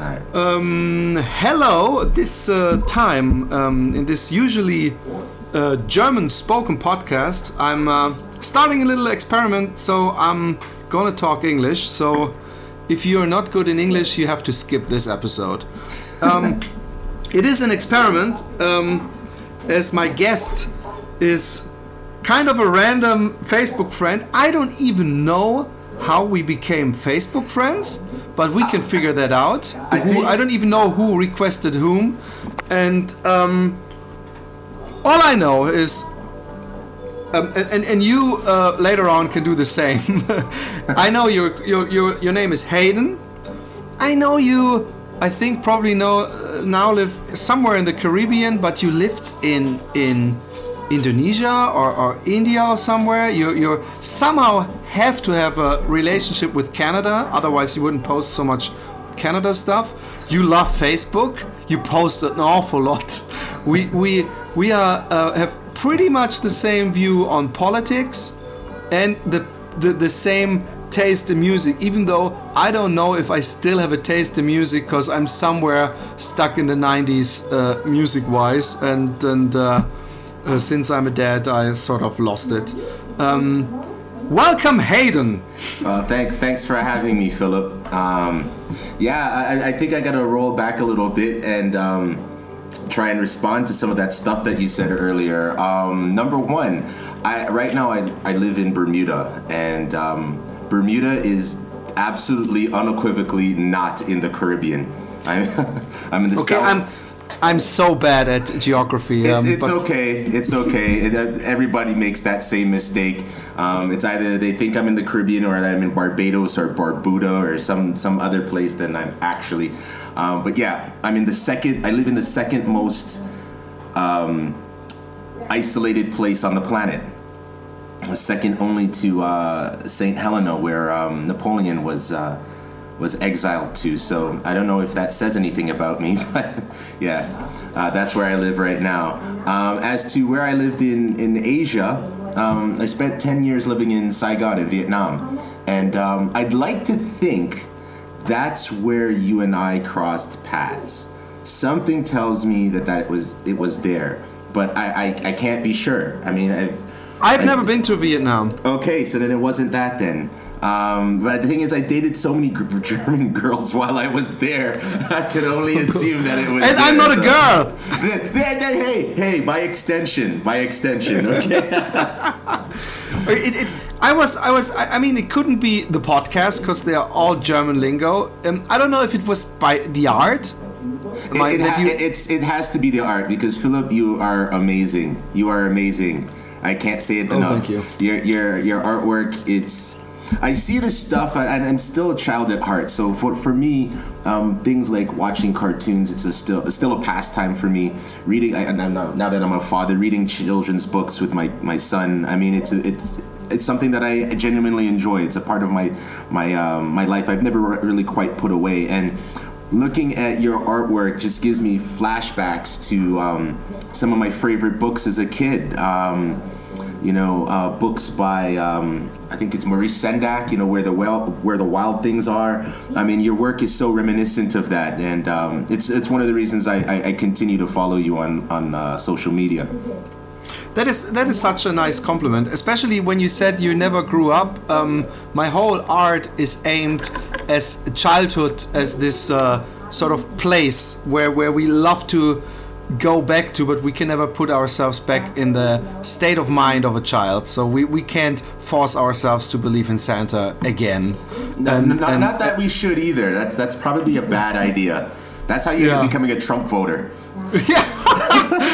Um, hello. This uh, time um, in this usually uh, German-spoken podcast, I'm uh, starting a little experiment. So I'm gonna talk English. So if you're not good in English, you have to skip this episode. Um, it is an experiment, um, as my guest is kind of a random Facebook friend. I don't even know how we became Facebook friends, but we can figure that out. I Who- I don't even know who requested whom, and um, all I know is. Um, and, and, and you uh, later on can do the same. I know your, your your your name is Hayden. I know you. I think probably know uh, now live somewhere in the Caribbean, but you lived in in Indonesia or, or India or somewhere. You you somehow have to have a relationship with Canada, otherwise you wouldn't post so much Canada stuff. You love Facebook. You post an awful lot. We we we are uh, have pretty much the same view on politics and the, the the same taste in music even though i don't know if i still have a taste in music because i'm somewhere stuck in the 90s uh, music wise and and uh, uh, since i'm a dad i sort of lost it um, welcome hayden Uh, thanks, thanks for having me, Philip. Um, yeah, I, I think I got to roll back a little bit and um, try and respond to some of that stuff that you said earlier. Um, number one, I right now I, I live in Bermuda, and um, Bermuda is absolutely unequivocally not in the Caribbean. I'm, I'm in the okay south. i'm i'm so bad at geography It's, um, it's but- okay. It's okay. It, uh, everybody makes that same mistake. Um, it's either they think I'm in the Caribbean or I'm in Barbados or Barbuda or some some other place than I'm actually. Um, but yeah, I'm in the second. I live in the second most um, isolated place on the planet. Second only to uh, Saint Helena, where um, Napoleon was. Uh, was exiled to. So I don't know if that says anything about me, but yeah, uh, that's where I live right now. Um, as to where I lived in in Asia, um, I spent ten years living in Saigon in Vietnam, and um, I'd like to think that's where you and I crossed paths. Something tells me that that was it was there, but I I, I can't be sure. I mean, I've i've never been to vietnam Okay, so then it wasn't that then. Um, but the thing is, I dated so many German girls while I was there. I could only assume that it was. and i'm there, not a girl Then- then- then, hey, hey, by extension, by extension, okay. It, it, I was, I was, I, I mean, it couldn't be the podcast because they are all German lingo. Um, I don't know if it was by the art. Am I- it, it, ha- you- it's it has to be the art because Philip, you are amazing. You are amazing. I can't say it Oh, enough. thank you. Your your your artwork. It's I see this stuff, and I'm still a child at heart. So for for me, um, things like watching cartoons, it's a still it's still a pastime for me. Reading, I, and I'm not, now that I'm a father, reading children's books with my my son. I mean, it's it's it's something that I genuinely enjoy. It's a part of my my um, my life. I've never re- really quite put away and looking at your artwork just gives me flashbacks to um, some of my favorite books as a kid. Um, you know, uh, books by um, I think it's Maurice Sendak. You know, where the well, where the wild things are. I mean, your work is so reminiscent of that, and um, it's it's one of the reasons I, I, I continue to follow you on on uh, social media. That is that is such a nice compliment, especially when you said you never grew up. Um, my whole art is aimed as childhood, as this uh, sort of place where where we love to go back to, but we can never put ourselves back in the state of mind of a child. So we, we can't force ourselves to believe in Santa again. No, And- not, and- not that we should either. That's that's probably a bad idea. That's how you end up becoming a Trump voter.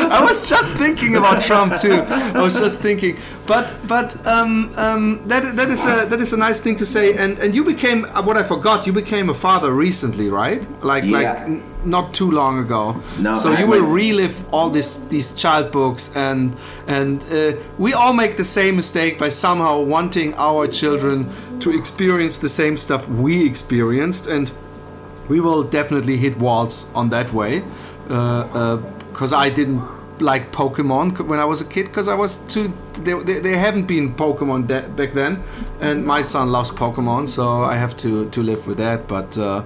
I was just thinking about Trump too. I was just thinking, but but um, um, that that is a that is a nice thing to say. And and you became uh, what I forgot. You became a father recently, right? Like Yeah. like n- not too long ago. No, So I- you will relive all this these child books and and uh, we all make the same mistake by somehow wanting our children to experience the same stuff we experienced and we will definitely hit walls on that way because I didn't like Pokemon when I was a kid because I was too there haven't been Pokemon de- back then and my son loves Pokemon so I have to to live with that but uh,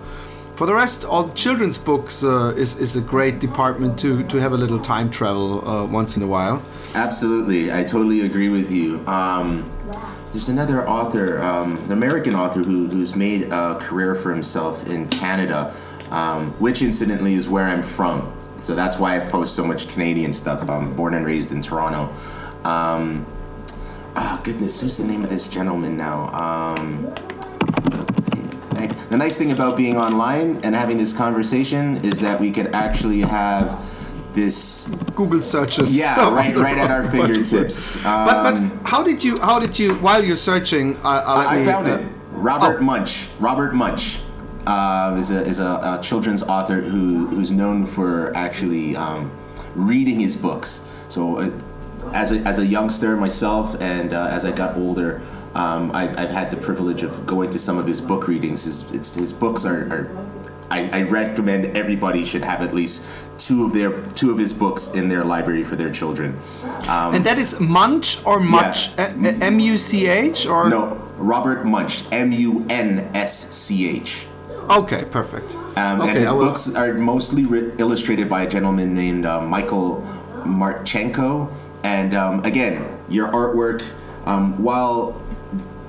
for the rest, all the children's books uh, is is a great department to to have a little time travel uh, once in a while. Absolutely, I totally agree with you. Um, there's another author, um, an American author, who, who's made a career for himself in Canada, um, which incidentally is where I'm from. So that's why I post so much Canadian stuff. I'm born and raised in Toronto. Um, oh, goodness, who's the name of this gentleman now? Um, the nice thing about being online and having this conversation is that we could actually have this Google searches. Yeah, right, right at our fingertips. Um, but, but um, how did you? How did you? While you're searching, uh, uh I, me, found uh, it. Robert oh. Munsch. Robert Munsch uh, is a is a, a, children's author who who's known for actually um, reading his books. So, uh, as a as a youngster myself, and uh, as I got older. Um, I've, I've had the privilege of going to some of his book readings. His, his books are, are I, I, recommend everybody should have at least two of their two of his books in their library for their children. Um, and that is Munch or Much, yeah. M U C H or no Robert Munch, M U N S C H. Okay, perfect. Um, okay, and his books are mostly illustrated by a gentleman named uh, Michael Martchenko. And um, again, your artwork, um, while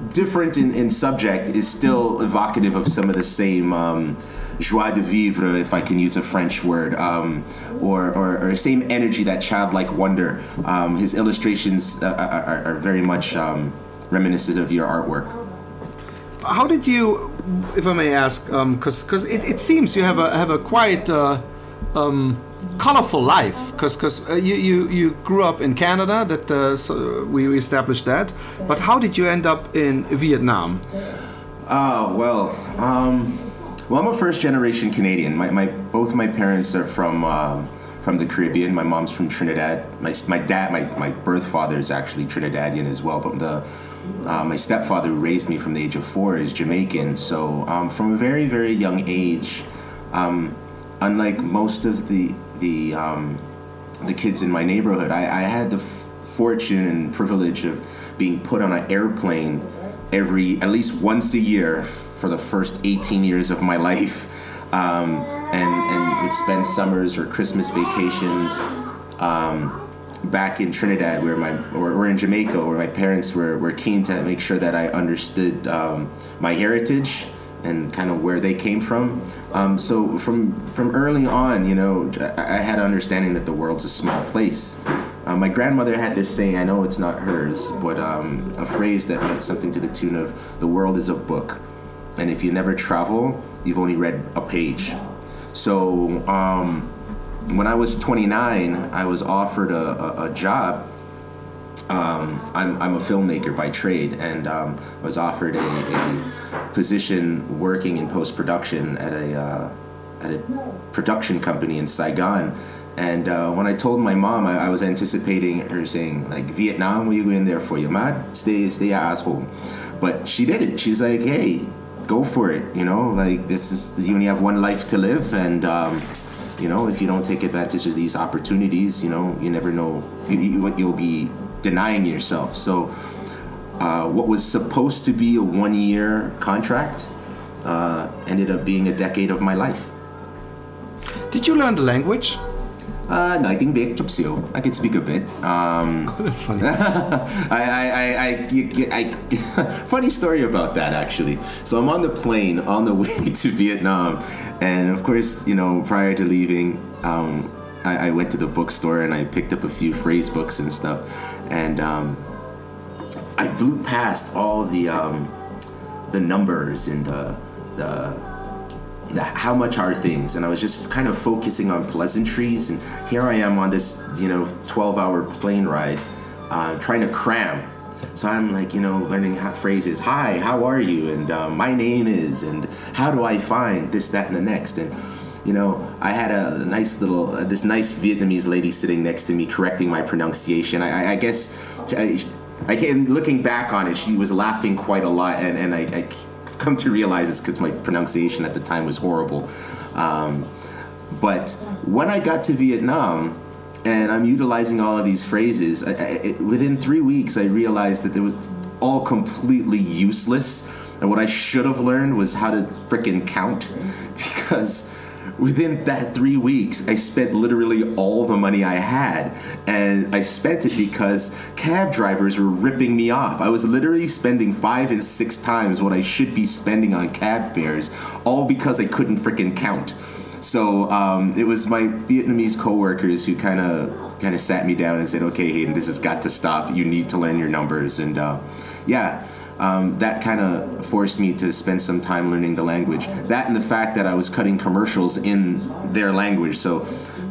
different in, in subject, is still evocative of some of the same um, joie de vivre, if I can use a French word, um, or, or, or, same energy, that childlike wonder. Um, his illustrations uh, are, are, very much um, reminiscent of your artwork. How did you, if I may ask, because um, because it, it seems you have a have a quite uh, um, colorful life because because uh, you, you you grew up in Canada that uh, so we established that but how did you end up in Vietnam oh well um, well, I'm a first generation Canadian. My, my both my parents are from um, from the Caribbean. My mom's from Trinidad. My, my dad, my, my birth father is actually Trinidadian as well. But the uh, my stepfather who raised me from the age of four is Jamaican. So um, from a very very young age, um, unlike most of the the um, the kids in my neighborhood, I, I had the f- fortune and privilege of being put on an airplane every at least once a year for the first 18 years of my life, um, and and would spend summers or Christmas vacations um, back in Trinidad, where my or, or, in Jamaica, where my parents were, were keen to make sure that I understood um, my heritage and kind of where they came from. Um, so from from early on, you know, I, I had an understanding that the world's a small place. Uh, my grandmother had this saying. I know it's not hers, but um, a phrase that meant something to the tune of "the world is a book." and if you never travel, you've only read a page. So um, when I was 29, I was offered a, a, a job. Um, I'm, I'm a filmmaker by trade, and um, I was offered a, a, position working in post production at a uh, at a production company in Saigon. And uh, when I told my mom, I, I, was anticipating her saying like Vietnam, will you go in there for? You mad? Stay, stay at asshole. But she did it. She's like, hey, go for it. You know, like this is you only have one life to live, and um, you know if you don't take advantage of these opportunities, you know you never know you, you, what you'll be denying yourself. So, uh, what was supposed to be a one-year contract uh, ended up being a decade of my life. Did you learn the language? Uh, no, I think big chụp xíu. I can speak a bit. Um, that's funny. I, I, I, I, I, funny story about that actually. So I'm on the plane on the way to Vietnam, and of course, you know, prior to leaving, um, I, I, went to the bookstore and I picked up a few phrase books and stuff, and um, I blew past all the um, the numbers and the the how much are things? And i was just kind of focusing on pleasantries and here i am on this you know 12 hour plane ride uh, trying to cram. So i'm like you know learning phrases hi how are you? and uh, my name is and how do i find this that and the next? And you know i had a, nice little uh, this nice vietnamese lady sitting next to me correcting my pronunciation. I, I guess I, I came looking back on it she was laughing quite a lot and, and I, I come to realize it's because my pronunciation at the time was horrible. Um, but when I got to Vietnam, and I'm utilizing all of these phrases, I, I, within three weeks, I realized that it was all completely useless. And what I should have learned was how to freaking count. because within that three weeks, I spent literally all the money I had. And I spent it because cab drivers were ripping me off. I was literally spending five and six times what I should be spending on cab fares, all because I couldn't freaking count. So um, it was my Vietnamese coworkers who kind of kind of sat me down and said, "Okay, Hayden, this has got to stop. You need to learn your numbers." And uh, yeah, um, that kind of forced me to spend some time learning the language. That and the fact that I was cutting commercials in their language. So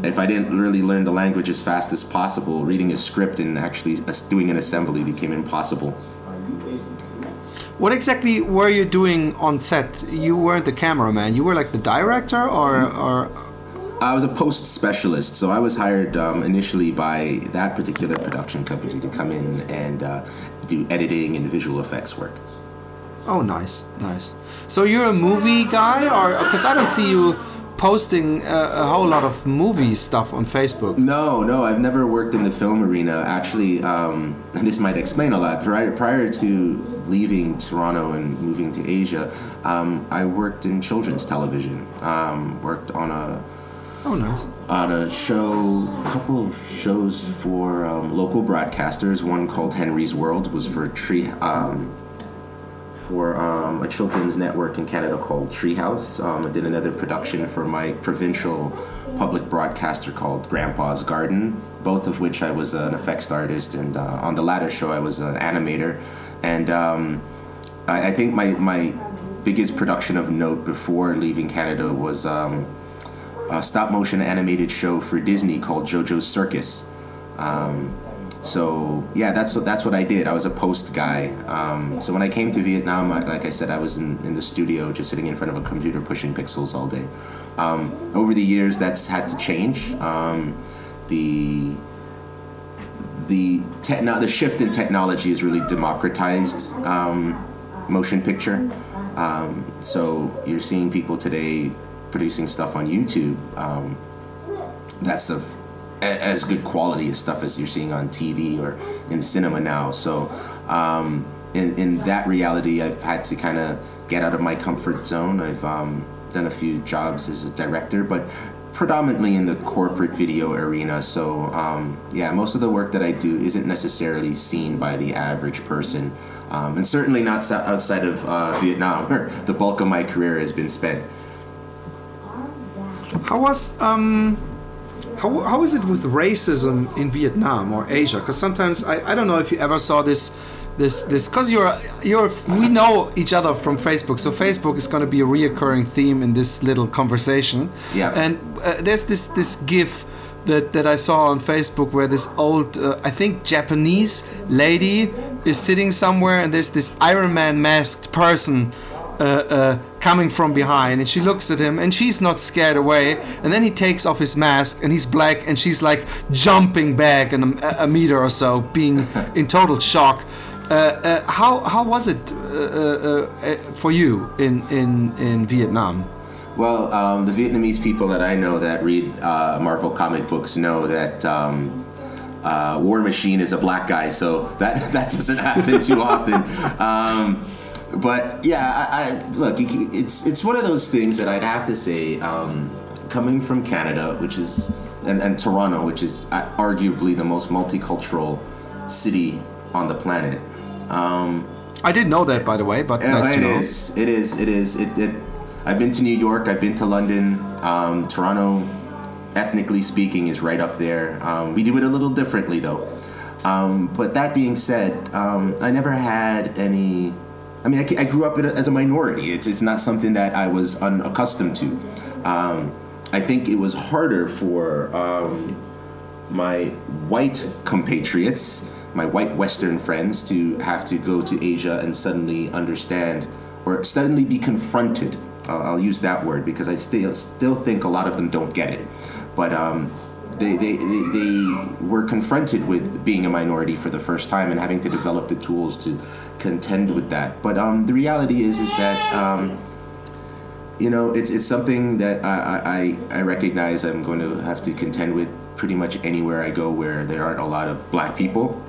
if I didn't really learn the language as fast as possible, reading a script and actually doing an assembly became impossible. What exactly were you doing on set? You weren't the cameraman. You were like the director, or or. I was a post specialist, so I was hired um, initially by that particular production company to come in and uh, do editing and visual effects work. Oh, nice, nice. So you're a movie guy, or because I don't see you posting a, a, whole lot of movie stuff on Facebook. No, no, I've never worked in the film arena. Actually, um, and this might explain a lot. Prior, prior to leaving Toronto and moving to Asia, um, I worked in children's television. Um, worked on a oh nice a show, a couple of shows for um, local broadcasters. One called Henry's World was for Tree um, for um, a children's network in Canada called Treehouse. Um, I did another production for my provincial public broadcaster called Grandpa's Garden, both of which I was an effects artist, and uh, on the latter show I was an animator. And um, I, I, think my, my biggest production of note before leaving Canada was a stop motion animated show for Disney called JoJo's Circus. Um, so yeah, that's what that's what I did. I was a post guy. Um, so when I came to Vietnam, I, like I said, I was in, in the studio, just sitting in front of a computer, pushing pixels all day. Um, over the years, that's had to change. Um, the the techno- the shift in technology has really democratized um, motion picture. Um, so you're seeing people today producing stuff on YouTube. Um, that's of as good quality as stuff as you're seeing on TV or in cinema now. So, um, in in that reality, I've had to kind of get out of my comfort zone. I've um, done a few jobs as a director, but predominantly in the corporate video arena. So, um, yeah, most of the work that I do isn't necessarily seen by the average person, um, and certainly not outside of uh, Vietnam, where the bulk of my career has been spent. How was um how, how is it with racism in Vietnam or Asia? Because sometimes I, I don't know if you ever saw this this this because you're you're we know each other from Facebook, so Facebook is going to be a reoccurring theme in this little conversation. Yeah. And uh, there's this this GIF that that I saw on Facebook where this old uh, I think Japanese lady is sitting somewhere and there's this Iron Man masked person uh, uh, coming from behind and she looks at him and she's not scared away and then he takes off his mask and he's black and she's like jumping back in a, a meter or so being in total shock uh, uh, how, how was it uh, for you in, in, in Vietnam? Well, um, the Vietnamese people that I know that read Marvel comic books know that um, War Machine is a black guy, so that that doesn't happen too often. Um, but yeah, I, I, look, it's it's one of those things that I'd have to say, um, coming from Canada, which is and, and Toronto, which is uh, arguably the most multicultural city on the planet. Um, I didn't know that, by the way, but nice it is, It is. It is. It, it. I've been to New York. I've been to London. Um, Toronto, ethnically speaking, is right up there. Um, we do it a little differently, though. Um, but that being said, um, I never had any I mean, I, I grew up a, as a minority. It's, it's not something that I was unaccustomed to. Um, I think it was harder for um, my white compatriots, my white Western friends, to have to go to Asia and suddenly understand or suddenly be confronted. Uh, I'll use that word because I still still think a lot of them don't get it. But um, they, they, they, they were confronted with being a minority for the first time and having to develop the tools to contend with that. But um, the reality is is that um, you know it's it's something that I, I I recognize I'm going to have to contend with pretty much anywhere I go where there aren't a lot of black people,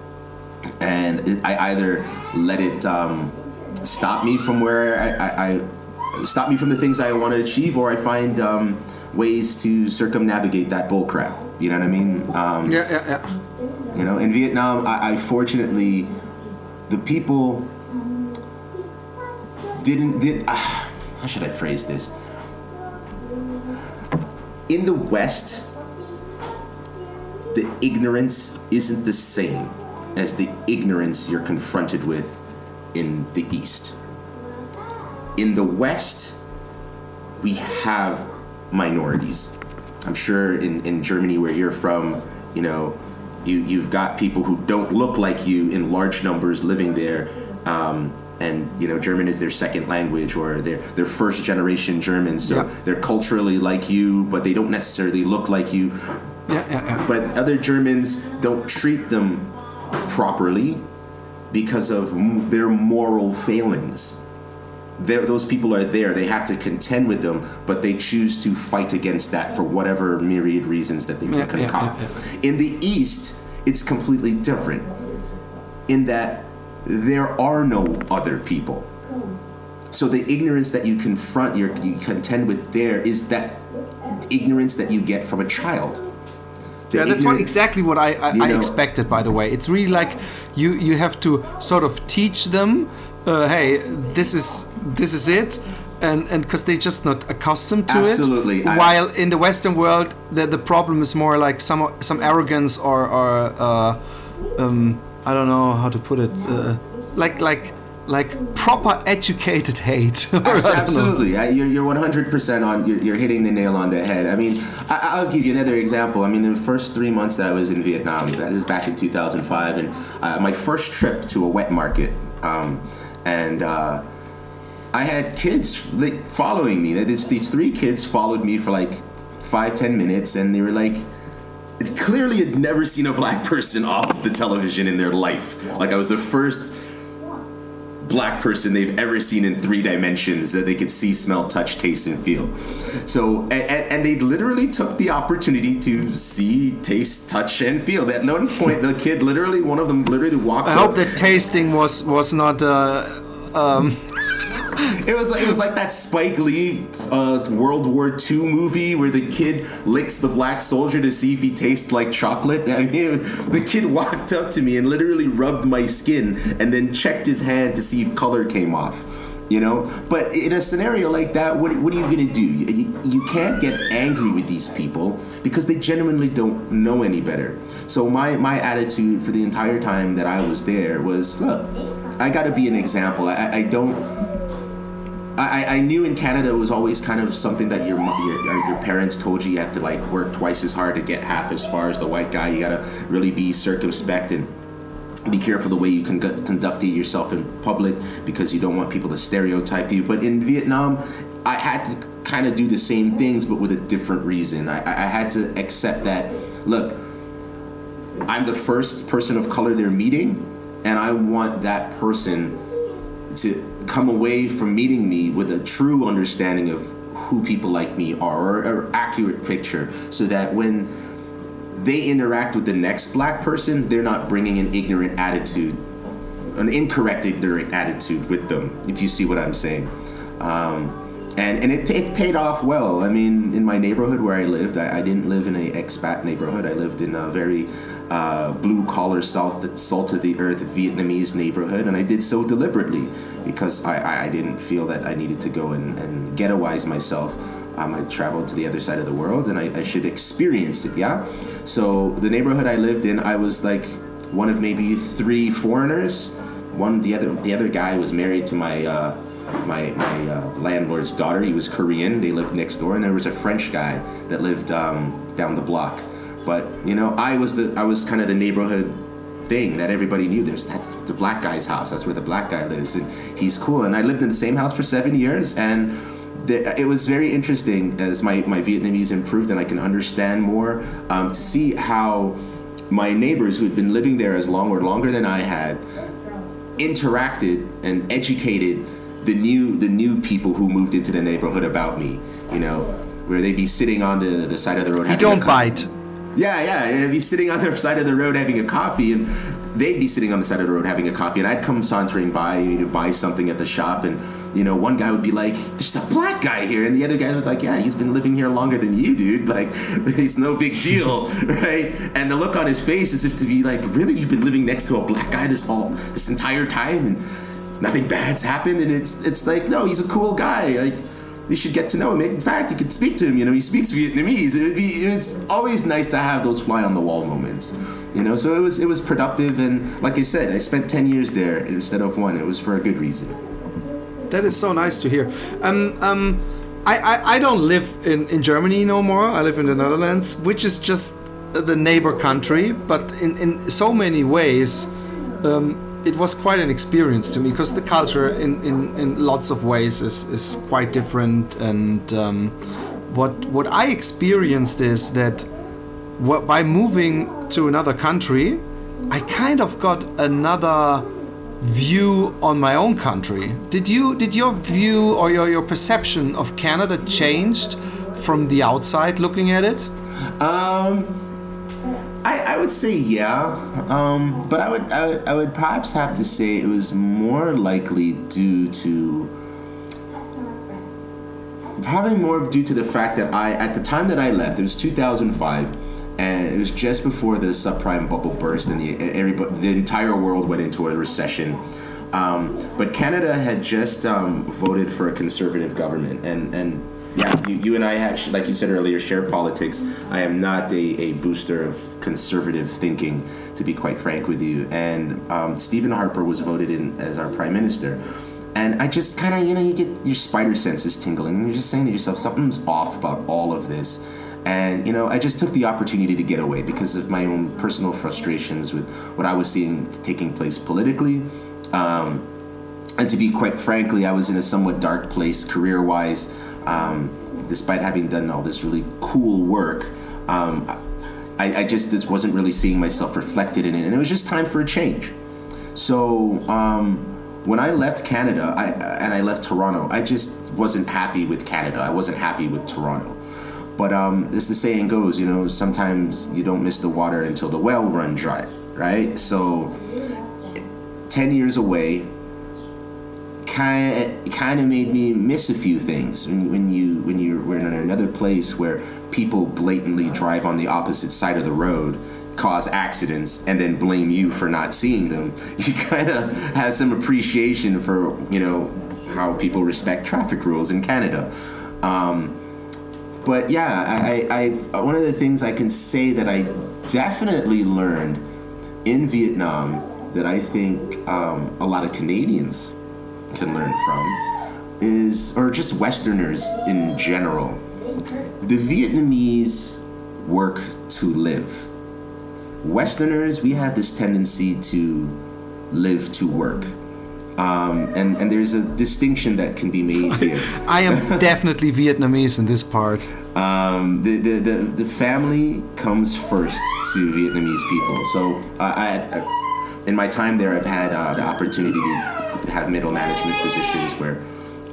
and I either let it um, stop me from where I, I, I stop me from the things I want to achieve, or I find um, ways to circumnavigate that bullcrap. You know what I mean? Um, Yeah, yeah, yeah. you know, in Vietnam, I, I fortunately, the people didn't did. Uh, how should I phrase this? In the West, the ignorance isn't the same as the ignorance you're confronted with in the East. In the West, we have minorities. I'm sure in, in Germany, where you're from, you know, you, you've got people who don't look like you in large numbers living there. Um, and you know, German is their second language, or they're they're first generation German, so Yeah. they're culturally like you, but they don't necessarily look like you. Yeah, yeah, yeah. But other Germans don't treat them properly because of m- their moral failings. Those people are there. They have to contend with them, but they choose to fight against that for whatever myriad reasons that they can Yeah, yeah, concoct. yeah, In the East, it's completely different. In that there are no other people. So the ignorance that you confront, you you contend with there is that ignorance that you get from a child. The yeah, that's what exactly what I, I, You I expected. By the way, it's really like you you have to sort of teach them, uh, hey, this is this is it, and and because they're just not accustomed to Absolutely. it. I- While in the Western world, the the problem is more like some some arrogance or or uh, um, I don't know how to put it, uh, like like like proper educated hate. Or I don't Abs- know. Absolutely, I, you're, you're 100% on. You're, you're hitting the nail on the head. I mean, I, I'll give you another example. I mean, the first three months that I was in Vietnam, this is back in 2005, and uh, my first trip to a wet market, um, and uh, I had kids like following me. This, these three kids followed me for like five, ten minutes, and they were like. Clearly, had never seen a black person off of the television in their life. Like I was the first black person they've ever seen in three dimensions that they could see, smell, touch, taste, and feel. So, and, and, they literally took the opportunity to see, taste, touch, and feel. At one point, the kid literally, one of them literally walked I up. hope that tasting was was not. Uh, um, It was it was like that Spike Lee uh, World War II movie where the kid licks the black soldier to see if he tastes like chocolate. I mean, the kid walked up to me and literally rubbed my skin and then checked his hand to see if color came off. You know, but in a scenario like that, what, what are you gonna do? You, you can't get angry with these people because they genuinely don't know any better. So my my attitude for the entire time that I was there was, look, I got to be an example. I, I don't. I, I knew in Canada it was always kind of something that your, your your parents told you you have to like work twice as hard to get half as far as the white guy. You gotta really be circumspect and be careful the way you can conduct yourself in public because you don't want people to stereotype you. But in Vietnam, I had to kind of do the same things, but with a different reason. I I had to accept that. Look, I'm the first person of color they're meeting, and I want that person to come away from meeting me with a true understanding of who people like me are, or an accurate picture, so that when they interact with the next black person, they're not bringing an ignorant attitude, an incorrect ignorant attitude with them, if you see what I'm saying. Um, and and it, it paid off well. I mean, in my neighborhood where I lived, I, I didn't live in a expat neighborhood. I lived in a very uh, blue collar, south salt of the earth Vietnamese neighborhood, and I did so deliberately because I, I, didn't feel that I needed to go and, and ghettoize myself. Um, I traveled to the other side of the world, and I, I should experience it. Yeah. So the neighborhood I lived in, I was like one of maybe three foreigners. One, the other, the other guy was married to my. Uh, my my uh, landlord's daughter. He was Korean. They lived next door, and there was a French guy that lived um, down the block. But you know, I was the I was kind of the neighborhood thing that everybody knew. There's that's the black guy's house. That's where the black guy lives, and he's cool. And I lived in the same house for seven years, and there, it was very interesting as my my Vietnamese improved and I can understand more um, to see how my neighbors who had been living there as long or longer than I had interacted and educated the new the new people who moved into the neighborhood about me. You know, where they'd be sitting on the, the side of the road. You don't bite. Yeah, yeah, they'd be sitting on the side of the road having a coffee, and they'd be sitting on the side of the road having a coffee, and I'd come sauntering by you know, to buy something at the shop, and you know, one guy would be like, "There's a black guy here," and the other guy was like, "Yeah, he's been living here longer than you, dude. Like, it's no big deal, right?" And the look on his face is if to be like, "Really, you've been living next to a black guy this all this entire time, and nothing bad's happened?" And it's it's like, no, he's a cool guy, like you should get to know him. In fact, you could speak to him. You know, he speaks Vietnamese. It it's always nice to have those fly on the wall moments. You know, so it was it was productive, and like I said, I spent ten years there instead of one. It was for a good reason. That is so nice to hear. Um, um, I, I, I don't live in, in Germany no more. I live in the Netherlands, which is just the neighbor country. But in, in so many ways, um, it was quite an experience to me because the culture in, in, in lots of ways is, is quite different. And um, what what I experienced is that what, by moving to another country I kind of got another view on my own country. Did you did your view or your, your perception of Canada changed from the outside looking at it? Um I, would say yeah, um, but I would, I would I would perhaps have to say it was more likely due to probably more due to the fact that I at the time that I left it was 2005 and it was just before the subprime bubble burst and the everybody, the entire world went into a recession. Um, but Canada had just um, voted for a conservative government and and yeah, you, you and I actually, like you said earlier, share politics. I am not a, a booster of conservative thinking, to be quite frank with you. And um, Stephen Harper was voted in as our prime minister. And I just kind of, you know, you get your spider senses tingling, and you're just saying to yourself, something's off about all of this. And, you know, I just took the opportunity to get away because of my own personal frustrations with what I was seeing taking place politically. Um, and to be quite frankly, I was in a somewhat dark place career wise um, despite having done all this really cool work, um, I, I, just, wasn't really seeing myself reflected in it, and it was just time for a change. So um, when I left Canada, I, and I left Toronto, I just wasn't happy with Canada. I wasn't happy with Toronto. But um, as the saying goes, you know, sometimes you don't miss the water until the well runs dry, right? So, 10 years away, kind kind of made me miss a few things when, when you when you're in another place where people blatantly drive on the opposite side of the road cause accidents and then blame you for not seeing them. You kind of have some appreciation for you know how people respect traffic rules in canada. Um, but yeah I, I one of the things i can say that i definitely learned in vietnam that i think um, a lot of canadians can learn from is, or just Westerners in general, the Vietnamese work to live. Westerners, we have this tendency to live to work. Um, and, and there's a distinction that can be made here. I am definitely Vietnamese in this part. Um, the, the, the, the, family comes first to Vietnamese people. So I, I, in my time there, I've had uh, the opportunity to have middle management positions where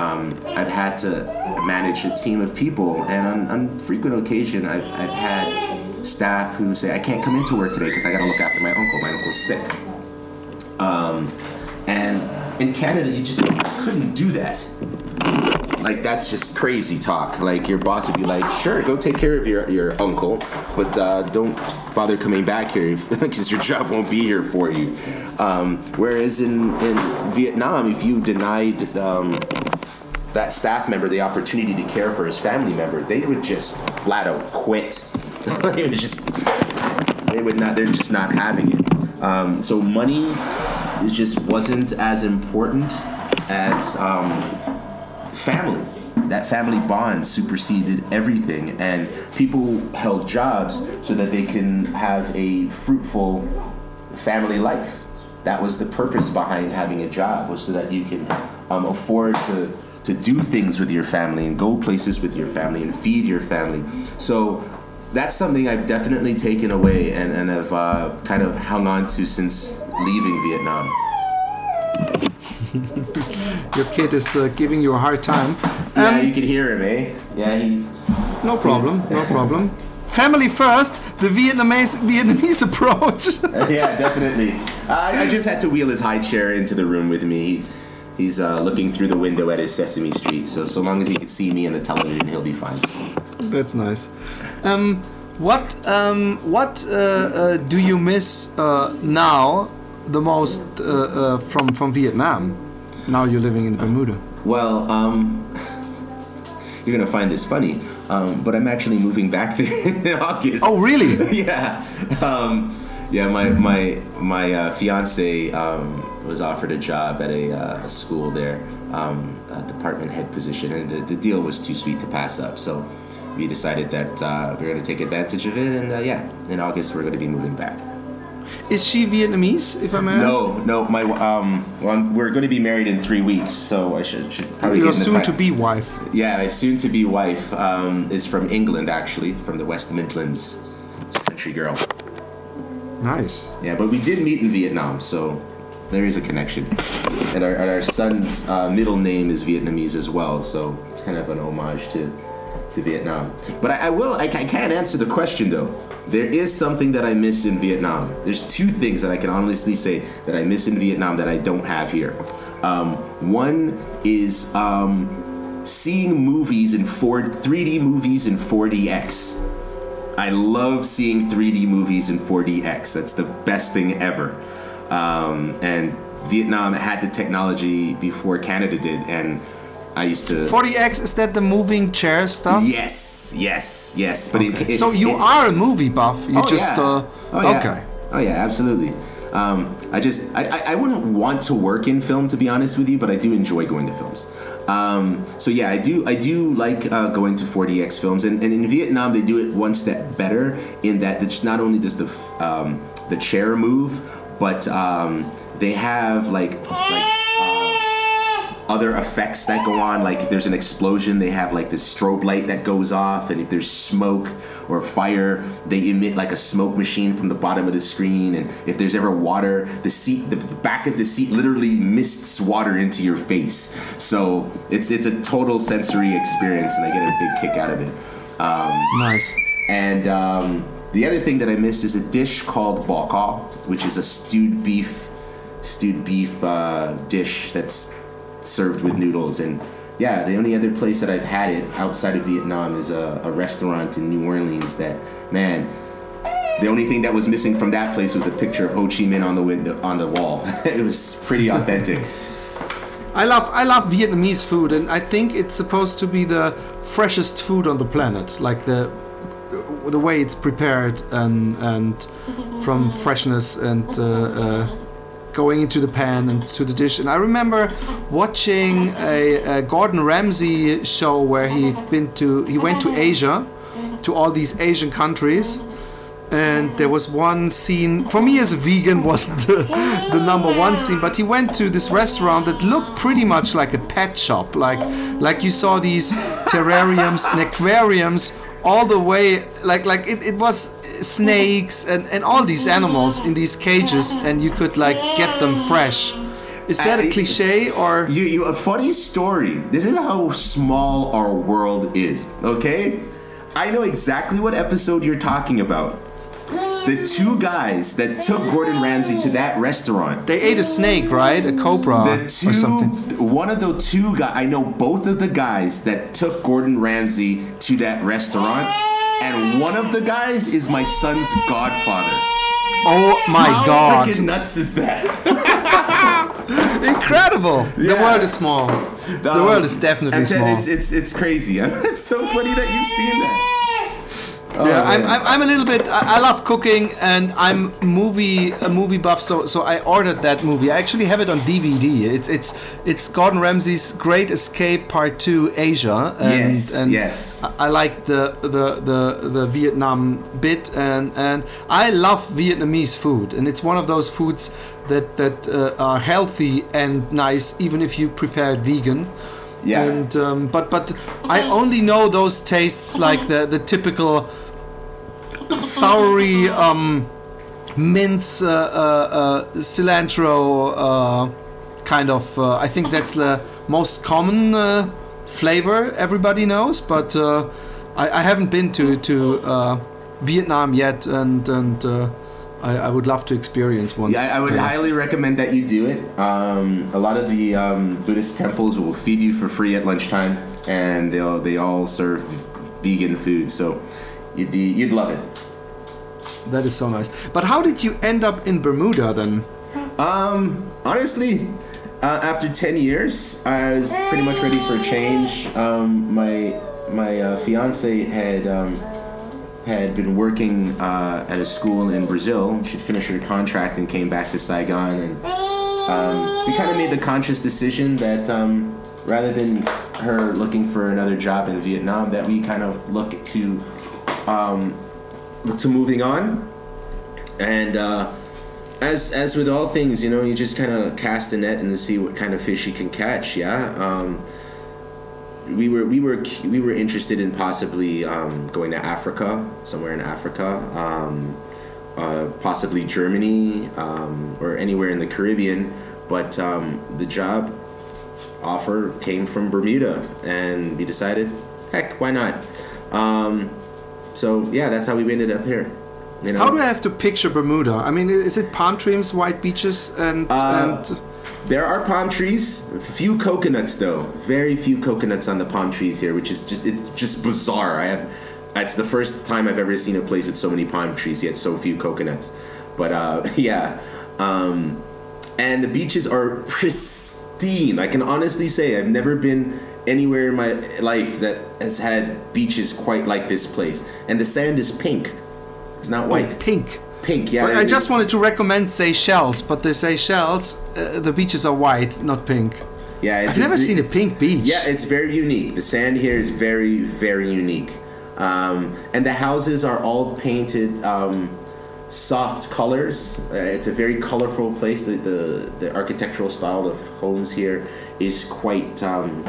um, I've had to manage a team of people, and on, on frequent occasion, I've, I've had staff who say, I can't come into work today because I got to look after my uncle. My uncle's sick. Um, and in Canada, you just couldn't do that. Like that's just crazy talk. Like your boss would be like, "Sure, go take care of your your uncle, but uh, don't bother coming back here because your job won't be here for you." Um, whereas in in Vietnam, if you denied um, that staff member the opportunity to care for his family member, they would just flat out quit. they would just they would not. They're just not having it. Um, so money, it just wasn't as important as um, family. That family bond superseded everything, and people held jobs so that they can have a fruitful family life. That was the purpose behind having a job, was so that you can um, afford to to do things with your family and go places with your family and feed your family. So that's something I've definitely taken away and, and have uh, kind of hung on to since leaving Vietnam. Your kid is uh, giving you a hard time. yeah, um, you can hear him, eh? Yeah, he's. No problem, no problem. family first, the Vietnamese Vietnamese approach. yeah, definitely. I, I just had to wheel his high chair into the room with me. He, he's uh, looking through the window at his Sesame Street, so so long as he can see me in the television, he'll be fine. That's nice. Um, what um, what uh, uh, do you miss uh, now the most uh, uh, from from Vietnam? Now you're living in Bermuda. Well, um, you're gonna find this funny, um, but I'm actually moving back there in August. Oh, really? yeah, um, yeah. My my my uh, fiance um, was offered a job at a, uh, a school there, um, a department head position, and the, the deal was too sweet to pass up. So we decided that uh, we are going to take advantage of it, and uh, yeah, in August we're going to be moving back. Is she Vietnamese, if I may ask? No, no. My um, well, we're going to be married in three weeks, so I should, should probably. Your get in the pri- soon-to-be wife. Yeah, my soon-to-be wife um, is from England, actually, from the West Midlands. Country girl. Nice. Yeah, but we did meet in Vietnam, so there is a connection. And our, and our son's uh, middle name is Vietnamese as well, so it's kind of an homage to, to Vietnam. But I, I will, I, I can't answer the question though. There is something that I miss in Vietnam. There's two things that I can honestly say that I miss in Vietnam that I don't have here. Um, one is um, seeing movies in 4 3D movies in 4DX. I love seeing 3D movies in 4DX. That's the best thing ever. Um, and Vietnam had the technology before Canada did, and I used to. 4DX is that the moving chair stuff? Yes, yes, yes. But it, it- so you it- are a movie buff. You Oh, just yeah. uh, oh, yeah. okay. Oh yeah, absolutely. Um, I just I, I, I wouldn't want to work in film to be honest with you, but I do enjoy going to films. Um, so yeah, I do I do like uh, going to 4DX films, and, and in Vietnam they do it one step better in that it's not only does the f- um, the chair move, but um, they have like like other effects that go on. Like if there's an explosion, they have like this strobe light that goes off, and if there's smoke or fire, they emit like a smoke machine from the bottom of the screen. And if there's ever water, the seat, the back of the seat literally mists water into your face. So it's it's a total sensory experience, and I get a big kick out of it. Um, Nice. and um, the other thing that I missed is a dish called bò which is a stewed beef, stewed beef uh, dish that's served with noodles. And yeah, the only other place that I've had it outside of Vietnam is a, a restaurant in New Orleans. That man, the only thing that was missing from that place was a picture of Ho Chi Minh on the window on the wall. it was pretty authentic. I love I love Vietnamese food, and I think it's supposed to be the freshest food on the planet. Like the the way it's prepared and and from freshness and uh, uh, going into the pan and to the dish. And I remember watching a, a Gordon Ramsay show where he been to he went to Asia, to all these Asian countries. And there was one scene for me as a vegan wasn't the, the number one scene, but he went to this restaurant that looked pretty much like a pet shop, like like you saw these terrariums and aquariums all the way, like like it, it was snakes and, and all these animals in these cages, and you could like get them fresh. Is that a Uh, cliche or? You, you, a funny story. This is how small our world is, okay? I know exactly what episode you're talking about. The two guys that took Gordon Ramsay to that restaurant. They ate a snake, right? A cobra The or two, something. one of the two guys, I know both of the guys that took Gordon Ramsay to that restaurant, and one of the guys is my son's godfather. Oh my god. How freaking nuts is that? Incredible! The world is small. The Um, world is definitely small. It's, it's, it's crazy. It's so funny that you've seen that. Yeah, I'm. I'm, I'm a little bit. I, I love cooking, and I'm movie a movie buff. So so I ordered that movie. I actually have it on DVD. It's it's it's Gordon Ramsay's Great Escape Part Two Asia. And, Yes, and yes. I, I like the, the the the Vietnam bit, and and I love Vietnamese food, and it's one of those foods that that uh, are healthy and nice, even if you prepare it vegan. Yeah. And um, but but I only know those tastes like the the typical soury um, mince, uh, uh, uh, cilantro uh, kind of. Uh, I think that's the most common uh, flavor everybody knows. But uh, I, I haven't been to to Vietnam yet, and and uh, I, I, would love to experience once. Yeah, I would uh, highly recommend that you do it. Um, a lot of the um, Buddhist temples will feed you for free at lunchtime, and they'll they all serve vegan food, so you'd be, you'd love it. That is so nice. But how did you end up in Bermuda then? Um, honestly, uh, after 10 years, I was pretty much ready for a change. Um, my my uh, fiance had um, had been working uh, at a school in Brazil. She'd finished her contract and came back to Saigon, and um, we kind of made the conscious decision that um, rather than her looking for another job in Vietnam, that we kind of look to um, to moving on, and uh, as as with all things, you know, you just kind of cast a net and see what kind of fish you can catch. Yeah. We were we were we were interested in possibly um, going to Africa, somewhere in Africa, um, uh, possibly Germany um, or anywhere in the Caribbean. But um, the job offer came from Bermuda, and we decided, heck, why not? Um, so yeah, that's how we ended up here. You know? How do I have to picture Bermuda? I mean, is it palm trees, white beaches, and, uh, and there are palm trees, few coconuts though. Very few coconuts on the palm trees here, which is just it's just bizarre. I have it's the first time I've ever seen a place with so many palm trees yet so few coconuts. But uh, yeah, um, and the beaches are pristine. I can honestly say I've never been anywhere in my life that has had beaches quite like this place. And the sand is pink. It's not white. Oh, pink. Pink, yeah. I just wanted to recommend Seychelles, but the Seychelles, uh, the beaches are white, not pink. Yeah, I've never seen a pink beach. Yeah, it's very unique. The sand here is very, very unique. Um, and the houses are all painted um, soft colors. Uh, it's a very colorful place. The, the, the architectural style of homes here is quite um,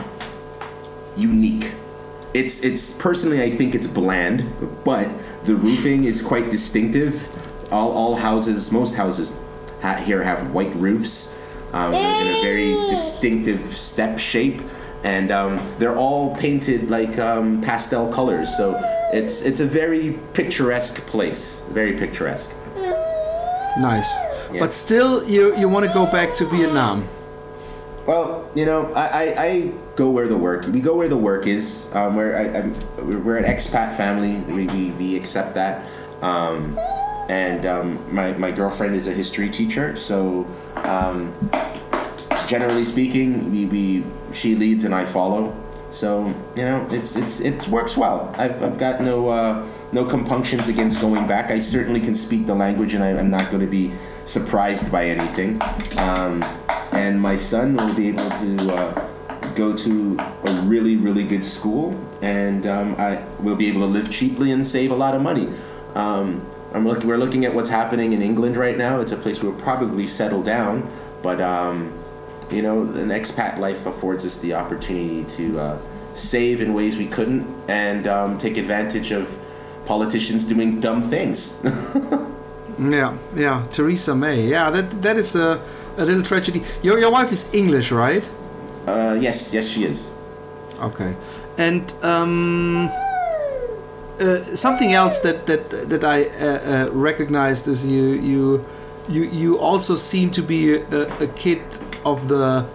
unique. It's it's personally I think it's bland, but the roofing is quite distinctive. All, all houses, most houses ha- here have white roofs um, in a very distinctive step shape, and um, they're all painted like um, pastel colors. So it's it's a very picturesque place, very picturesque. Nice, yeah. but still, you you want to go back to Vietnam? Well, you know, I, I, I, go where the work. We go where the work is. Um, we're I, I'm, we're an expat family. We, we, we accept that. Um, and um, my my girlfriend is a history teacher, so um, generally speaking, we, we she leads and I follow. So you know, it's it's it works well. I've, I've got no uh, no compunctions against going back. I certainly can speak the language, and I, am not going to be surprised by anything. Um, and my son will be able to uh, go to a really really good school, and um, I will be able to live cheaply and save a lot of money. Um, look, we're looking at what's happening in England right now. It's a place we'll probably settle down, but um, you know, an expat life affords us the opportunity to uh, save in ways we couldn't and um, take advantage of politicians doing dumb things. yeah, yeah, Theresa May. Yeah, that that is a a little tragedy. Your your wife is English, right? Uh, yes, yes, she is. Okay, and um, uh, something else that that that I uh, uh, recognized is you you you you also seem to be a, a kid of the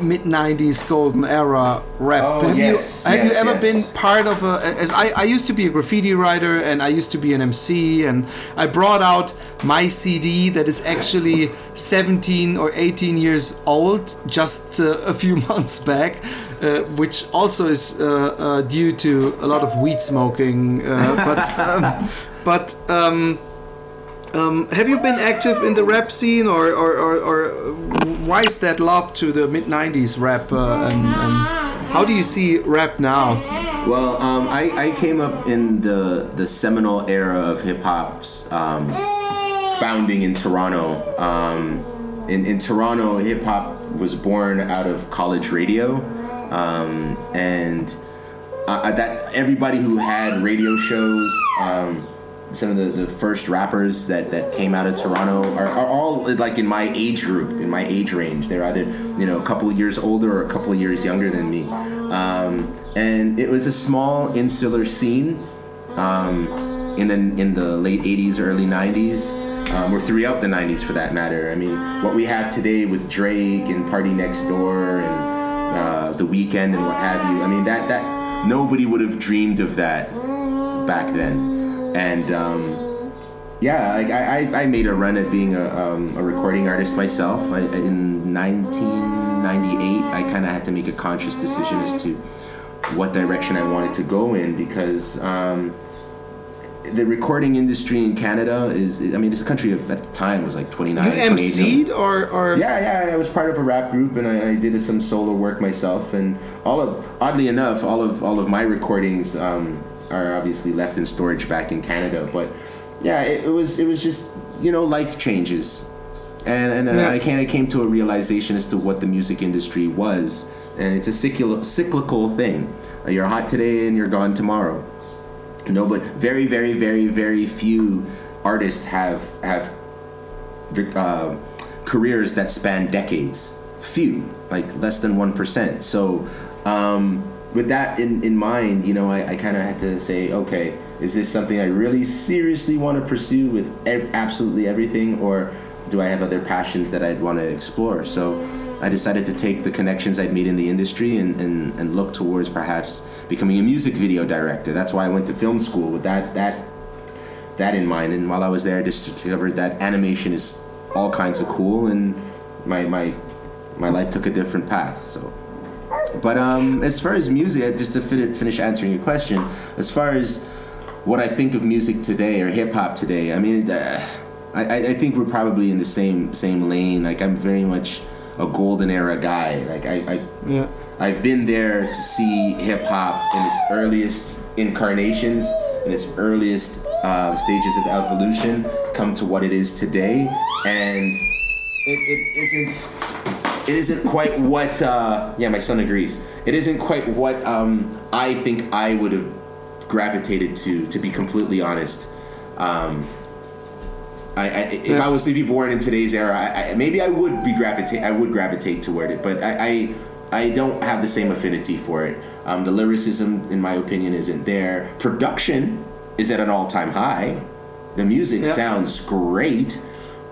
mid 90s golden era rap. Oh, have yes, you have yes, you ever yes. been part of a as I, I used to be a graffiti writer and I used to be an MC and I brought out my CD that is actually 17 or 18 years old just uh, a few months back. Uh, which also is uh, uh, due to a lot of weed smoking, uh, but um, but um, um, have you been active in the rap scene, or, or, or, or why is that love to the mid '90s rap, uh, and, and, how do you see rap now? Well, um, I, I came up in the the seminal era of hip hop's um, founding in Toronto. Um, in, in Toronto, hip hop was born out of college radio, um, and uh, that everybody who had radio shows. Um, some of the, the first rappers that, that came out of Toronto are, are all like in my age group, in my age range. They're either you know a couple of years older or a couple of years younger than me. Um, and it was a small insular scene, um, in the in the late '80s, early '90s, um, or throughout the '90s for that matter. I mean, what we have today with Drake and PartyNextDoor and uh, The Weeknd and what have you. I mean, that that nobody would have dreamed of that back then, and. Um, yeah, like I, I, made a run at being a, um, a recording artist myself. I, in 1998, I kind of had to make a conscious decision as to what direction I wanted to go in because um, the recording industry in Canada is, I mean, this country at the time was like 29, You 28 MC'd or or yeah, yeah, I was part of a rap group and I, I did some solo work myself. And all of, oddly enough, all of all of my recordings um, are obviously left in storage back in Canada. But yeah, it, it was it was just you know life changes, and and Yeah. I kind of came to a realization as to what the music industry was, and it's a cyclical cyclical thing. You're hot today and you're gone tomorrow. No, but very, very, very, very few artists have have uh, careers that span decades. Few, like less than one percent. So, um, with that in, in mind, you know, I, I kind of had to say, okay, is this something I really seriously want to pursue with ev- absolutely everything, or do I have other passions that I'd want to explore? So, I decided to take the connections I'd made in the industry and, and, and look towards perhaps becoming a music video director. That's why I went to film school with that that that in mind. And while I was there, I discovered that animation is all kinds of cool, and my my my life took a different path. So, but um, as far as music, uh, just to fin- finish answering your question, as far as what I think of music today or hip hop today, I mean, uh, I I think we're probably in the same same lane. Like I'm very much a golden era guy. Like I, I yeah. I've been there to see hip hop in its earliest incarnations, in its earliest um, stages of evolution, come to what it is today, and it, it isn't. It isn't quite what. Uh, yeah, my son agrees. It isn't quite what um, I think I would have gravitated to. To be completely honest, um, I, I, if Yeah. I was to be born in today's era, I, maybe I would be gravitate. I would gravitate toward it, but I, I, I don't have the same affinity for it. Um, the lyricism, in my opinion, isn't there. Production is at an all-time high. The music Yeah. sounds great,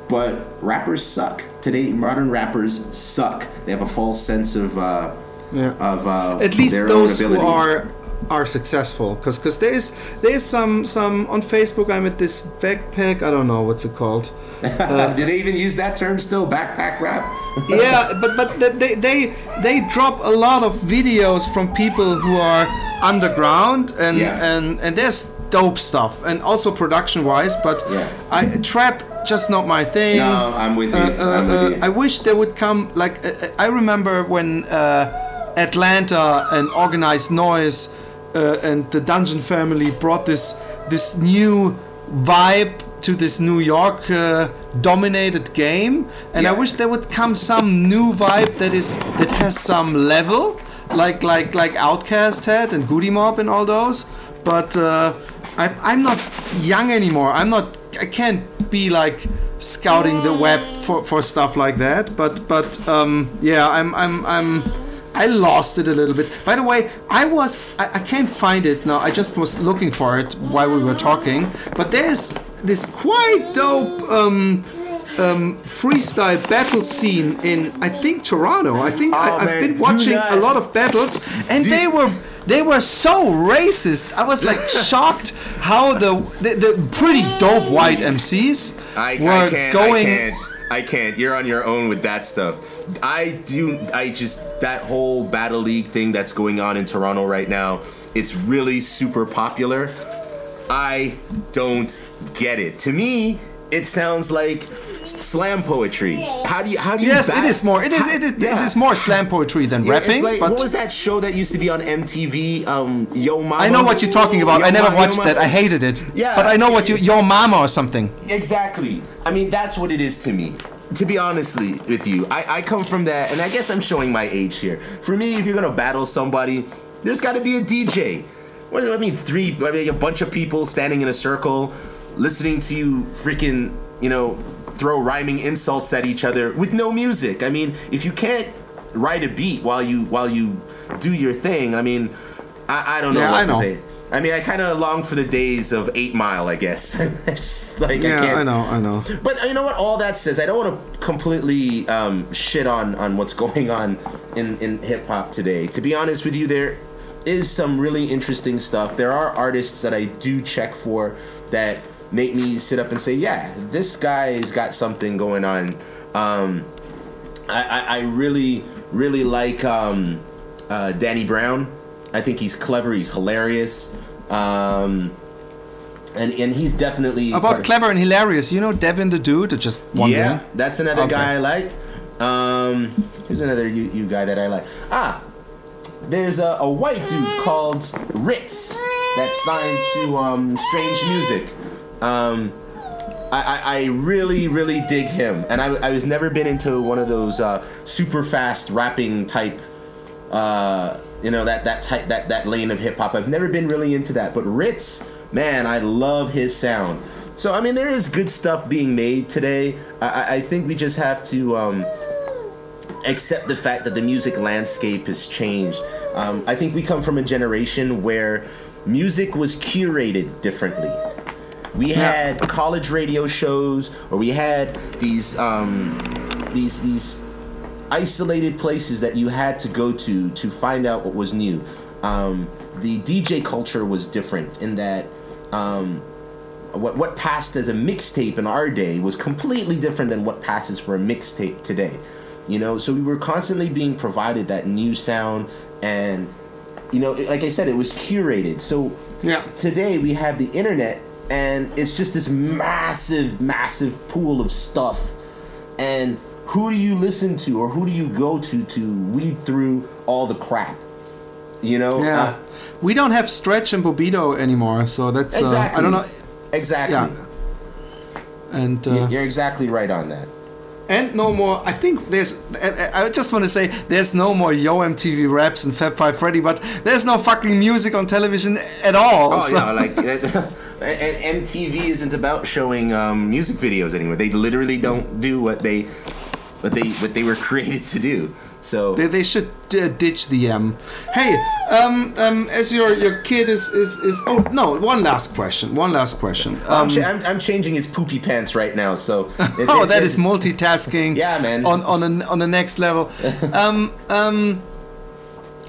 but rappers suck today. Modern rappers suck. They have a false sense of uh, Yeah. of uh, at least their those own who are are successful because because there's there's some some on facebook i'm at this backpack i don't know what's it called Do they even use that term still? Backpack rap. yeah but but they they they drop a lot of videos from people who are underground and Yeah. and and there's dope stuff and also production wise but Yeah. i trap just not my thing No, I'm with you. Uh, uh, I'm with uh, you. I wish there would come like uh, uh, I remember when uh, Atlanta and Organized Noise uh, and the Dungeon Family brought this this new vibe to this New York uh, dominated game, and I wish there would come some new vibe that is that has some level, like like like OutKast had and Goodie Mob and all those. But uh, I, I'm not young anymore. I'm not. I can't be like scouting the web for, for stuff like that. But but um, yeah, I'm I'm I'm. I lost it a little bit. By the way, I was I, I can't find it now. I just was looking for it while we were talking. But there's this quite dope um, um, freestyle battle scene in I think Toronto. I think I, Oh, I've man, been watching a lot of battles, and Do- they were they were so racist. I was like shocked how the the, the pretty dope white MCs I, were I can't. going. I can't. You're on your own with that stuff. I do. I just that whole battle league thing that's going on in Toronto right now. It's really super popular. I don't get it. To me, it sounds like slam poetry. How do you? How do you? Yes, bat- it is more. It is. It is, Yeah. it is more slam poetry than Yeah, rapping. Like, but what was that show that used to be on MTV? Um, Yo Momma. I know what you're talking about. Yo I never Ma- watched that. I hated it. Yeah. But I know what you. Your mama or something. Exactly. I mean, that's what it is to me. To be honestly with you, I, I come from that, and I guess I'm showing my age here. For me, if you're gonna battle somebody, there's got to be a DJ. What do I mean? Three, I mean, a bunch of people standing in a circle, listening to you freaking, you know, throw rhyming insults at each other with no music. I mean, if you can't write a beat while you while you do your thing, I mean, I, I don't know Yeah, what I to know. say. I mean, I kind of long for the days of Eight Mile, I guess. It's like I Yeah, can't. I know, I know. But you know what? All that says, I don't want to completely um, shit on on what's going on in in hip hop today. To be honest with you, there is some really interesting stuff. There are artists that I do check for that make me sit up and say, yeah, this guy's got something going on. Um, I, I, I really really like um, uh, Danny Brown. I think he's clever. He's hilarious. Um, and, and he's definitely About clever and hilarious, you know Devin the Dude? Just wondering. yeah, that's another Okay. guy I like. Um, who's another you, you guy that I like? Ah, there's a, a white dude called Rittz that's signed to um, Strange Music. Um, I, I, really, really dig him, and I, I was never been into one of those uh, super fast rapping type. Uh, you know that that type that that lane of hip hop. I've never been really into that, but Rittz, man, I love his sound. So I mean, there is good stuff being made today. I, I- I think we just have to um, accept the fact that the music landscape has changed. Um, I think we come from a generation where music was curated differently. We had college radio shows, or we had these um, these these isolated places that you had to go to to find out what was new. Um, the DJ culture was different in that um, what what passed as a mixtape in our day was completely different than what passes for a mixtape today. You know, so we were constantly being provided that new sound, and you know, like I said, it was curated. So Yeah. today we have the internet, and it's just this massive, massive pool of stuff, and who do you listen to or who do you go to to weed through all the crap? You know, Yeah. Uh, we don't have Stretch and Bobbito anymore, so that's. exactly. Uh, I don't know. Exactly. Yeah. And. Uh, You're exactly right on that. And no more. I think there's. I I just want to say there's no more Yo MTV Raps and Fab Five Freddy, but there's no fucking music on television at all. Oh so- yeah, like and MTV isn't about showing um, music videos anymore. They literally don't do what they what they what they were created to do. So They, they should uh, ditch the M. Hey, um, um, as your your kid is is is. Oh no! One last question. One last question. I'm, Um, cha- I'm, I'm changing his poopy pants right now. So it's, oh, it's- that it's- is multitasking. Yeah, man. On on a, on the next level. um, um,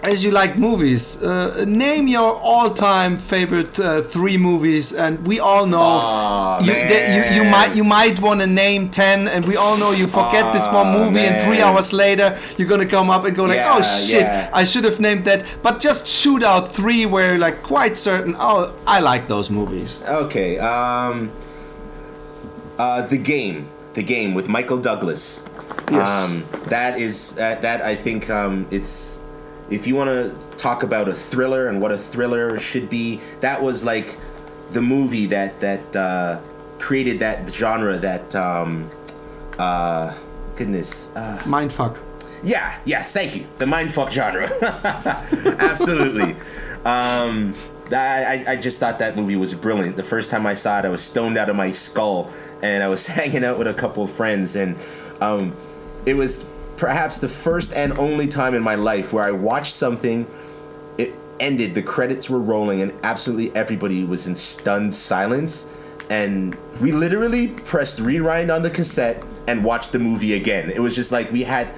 as you like movies, uh, name your all-time favorite uh, three movies, and we all know Aw, you, that you you might you might want to name ten, and we all know you forget this one movie, and three hours later you're gonna come up and go like, Yeah, oh shit, yeah. I should have named that. But just shoot out three where you're like quite certain. Oh, I like those movies. Okay. Um, uh, the game, the game with Michael Douglas. Yes. Um, that is that. That I think um, it's. If you want to talk about a thriller and what a thriller should be, that was like the movie that that uh, created that genre. That um, uh, goodness. Uh, Mindfuck. yeah, yes, thank you. The mindfuck genre. Absolutely. Um, I, I- I just thought that movie was brilliant. The first time I saw it, I was stoned out of my skull, and I was hanging out with a couple of friends, and um, it was perhaps the first and only time in my life where I watched something. It ended, the credits were rolling, and absolutely everybody was in stunned silence. And we literally pressed rewind on the cassette and watched the movie again. It was just like we had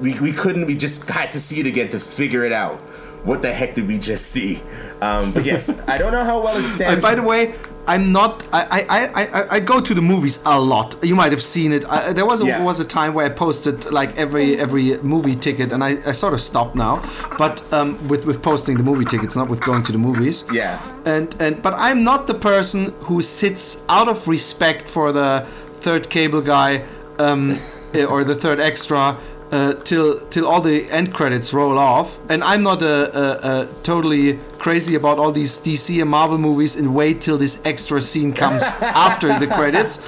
we, we couldn't we just had to see it again to figure it out what the heck did we just see um, but yes i don't know how well it And stands by the way, I'm not. I, I, I, I, go to the movies a lot. You might have seen it. I, there was a, Yeah. was a time where I posted like every every movie ticket, and I, I sort of stopped now. But um, with with posting the movie tickets, not with going to the movies. yeah And and but I'm not the person who sits out of respect for the third cable guy um, eh, or the third extra uh, till till all the end credits roll off. And I'm not a, a, a totally crazy about all these DC and Marvel movies and wait till this extra scene comes after the credits.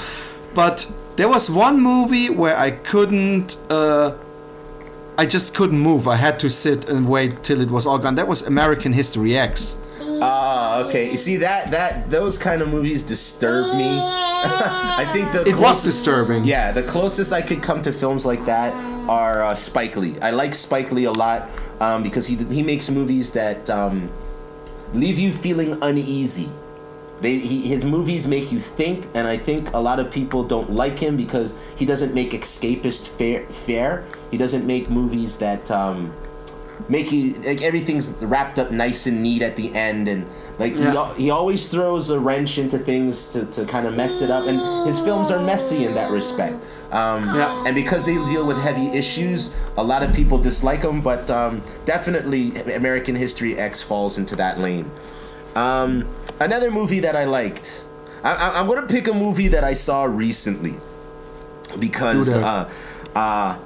But there was one movie where I couldn't. Uh, I just couldn't move. I had to sit and wait till it was all gone. That was American History X. ah okay you see that that those kind of movies disturb me i think the It was closest- disturbing. yeah the closest i could come to films like that are uh, spike lee i like spike lee a lot um, because he he makes movies that um, leave you feeling uneasy. They, he, his movies make you think, and I think a lot of people don't like him because he doesn't make escapist fair. fare. He doesn't make movies that um, make you like everything's wrapped up nice and neat at the end, and like Yeah. he, he always throws a wrench into things to, to kind of mess it up, and his films are messy in that respect. Um, Yeah. And because they deal with heavy issues, a lot of people dislike them, but um, definitely American History X falls into that lane. Um, another movie that I liked. I, I, I'm gonna pick a movie that I saw recently because uh, uh,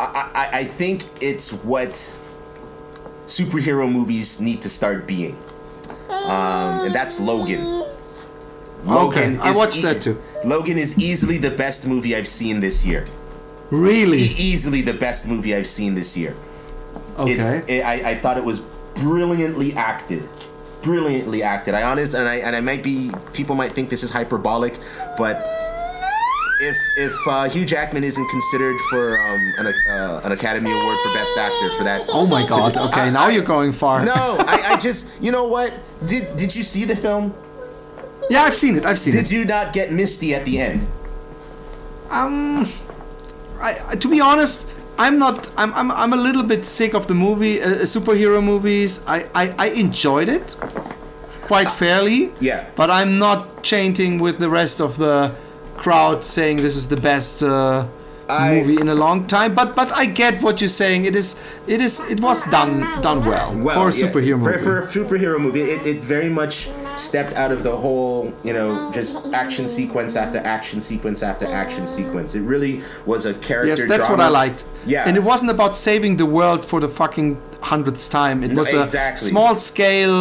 I, I, I think it's what superhero movies need to start being, um, and that's Logan. Okay, I watched that too. Logan is easily the best movie I've seen this year. Really? E- easily the best movie I've seen this year. It- Okay. it- I, I thought it was brilliantly acted. Brilliantly acted. I honest and I and I might be people might think this is hyperbolic, but if if uh, Hugh Jackman isn't considered for um, an, uh, an Academy Award for Best Actor for that. Oh my God. Okay, I- now I- you're going far. No, I, I just you know what? Did did you see the film? Yeah, I've seen it. I've seen Did it. Did you not get misty at the end? Um, I, to be honest, I'm not. I'm, I'm, I'm a little bit sick of the movie, uh, uh, superhero movies. I, I, I enjoyed it quite fairly. yeah. But I'm not chanting with the rest of the crowd saying this is the best uh, I- movie in a long time. But but I get what you're saying. It is it is it was done done well, for a superhero for, movie. For a superhero movie, it, it very much stepped out of the whole, you know, just action sequence after action sequence after action sequence. It really was a character. Yes, that's what. I liked. Yeah. And it wasn't about saving the world for the fucking hundredth time. It No, was a small scale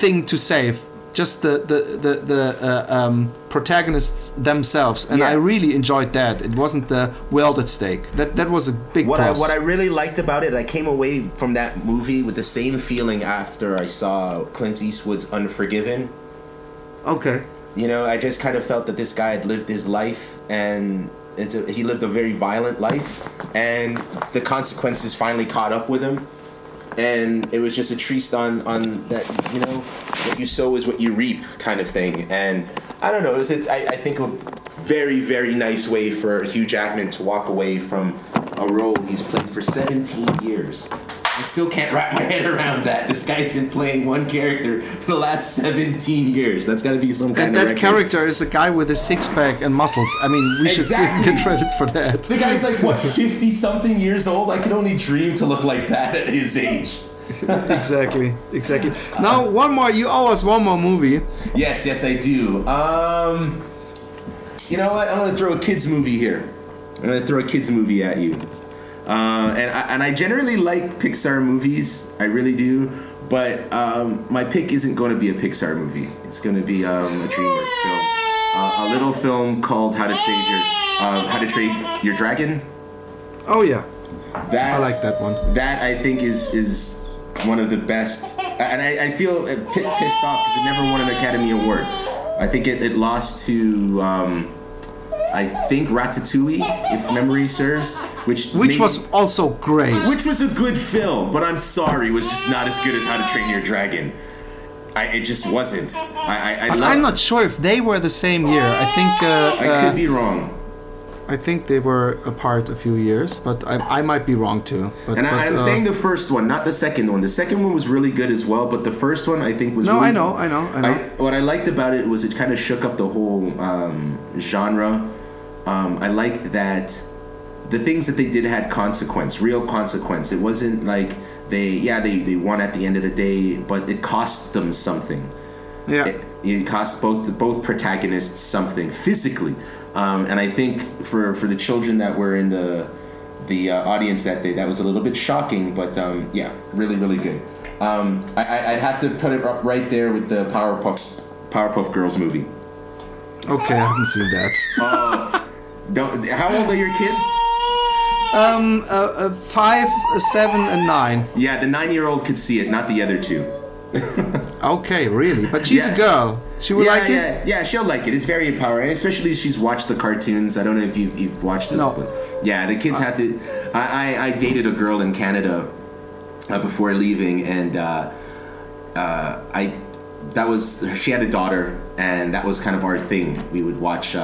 thing to save. Just the the the, the uh, um, protagonists themselves, and Yeah. I really enjoyed that. It wasn't the world at stake. That that was a big What I, what I really liked about it, I came away from that movie with the same feeling after I saw Clint Eastwood's Unforgiven. okay. You know, I just kind of felt that this guy had lived his life and it's a, he lived a very violent life and the consequences finally caught up with him. And it was just a treatise on, on that, you know, what you sow is what you reap kind of thing. And I don't know, it was, a, I, I think, a very, very nice way for Hugh Jackman to walk away from a role he's played for 17 years. I still can't wrap my head around that. This guy's been playing one character for the last 17 years. That's got to be some And kind of And that record. character is a guy with a six pack and muscles. I mean, we should Exactly. give him credits for that. The guy's like what, 50 something years old? I could only dream to look like that at his age. exactly, exactly. Now one more. You owe us one more movie. Yes, yes, I do. Um, you know what? I'm gonna throw a kids movie here. I'm gonna throw a kids movie at you. Uh, and I, and I generally like Pixar movies. I really do. But um, my pick isn't going to be a Pixar movie. It's going to be um, a DreamWorks film. Uh, a little film called How to Save Your uh, How to Train Your Dragon. Oh yeah, That's, I like that one. That I think is is one of the best, and I, I feel pissed off because it never won an Academy Award. I think it, it lost to um, I think Ratatouille, if memory serves, which which made- was also great. which was a good film, but I'm sorry, was just not as good as How to Train Your Dragon. I, it just wasn't. I, I, I I'm not sure if they were the same year. I think uh, I uh, could be wrong. I think they were apart a few years, but I, I might be wrong too. But, And I, I'm uh, saying the first one, not the second one. The second one was really good as well, but the first one I think was No, really I know, I know, I know. what I liked about it was it kind of shook up the whole um, genre. Um, I liked that the things that they did had consequence, real consequence. It wasn't like they, yeah, they, they won at the end of the day, but it cost them something. yeah. It, it cost both both protagonists something physically, um, and I think for for the children that were in the the uh, audience that day, that was a little bit shocking, but um, yeah, really really good. Um, I, I'd have to put it up right there with the Powerpuff Powerpuff Girls movie. Okay, I haven't seen that. Oh, don't. How old are your kids? Um, uh, uh, five, uh, seven, and nine. Yeah, the nine year old could see it, not the other two. Okay, really? But she's Yeah. a girl. She would yeah, like yeah, it. yeah. She'll like it. It's very empowering, especially if she's watched the cartoons. I don't know if you've, you've watched them. No. But yeah, the kids have to. I, I, I dated a girl in Canada uh, before leaving, and uh, uh, I that was she had a daughter, and that was kind of our thing. We would watch.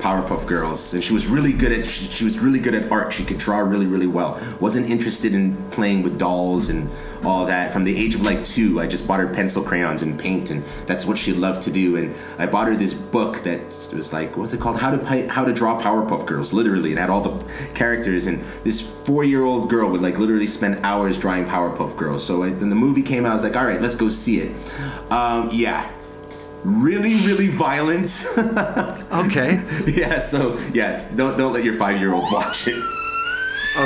Powerpuff Girls, and she was really good at she, she, was really good at art. She could draw really really well. wasn't interested in playing with dolls and all that. From the age of like two, I just bought her pencil crayons and paint, and that's what she loved to do. And I bought her this book that was like what's it called? How to how to draw Powerpuff Girls, literally, and had all the characters. And this four year old girl would like literally spend hours drawing Powerpuff Girls. So I, when the movie came out, I was like, all right, let's go see it. Um, yeah, really really violent. Okay. Yeah so yes don't don't let your five year old watch it.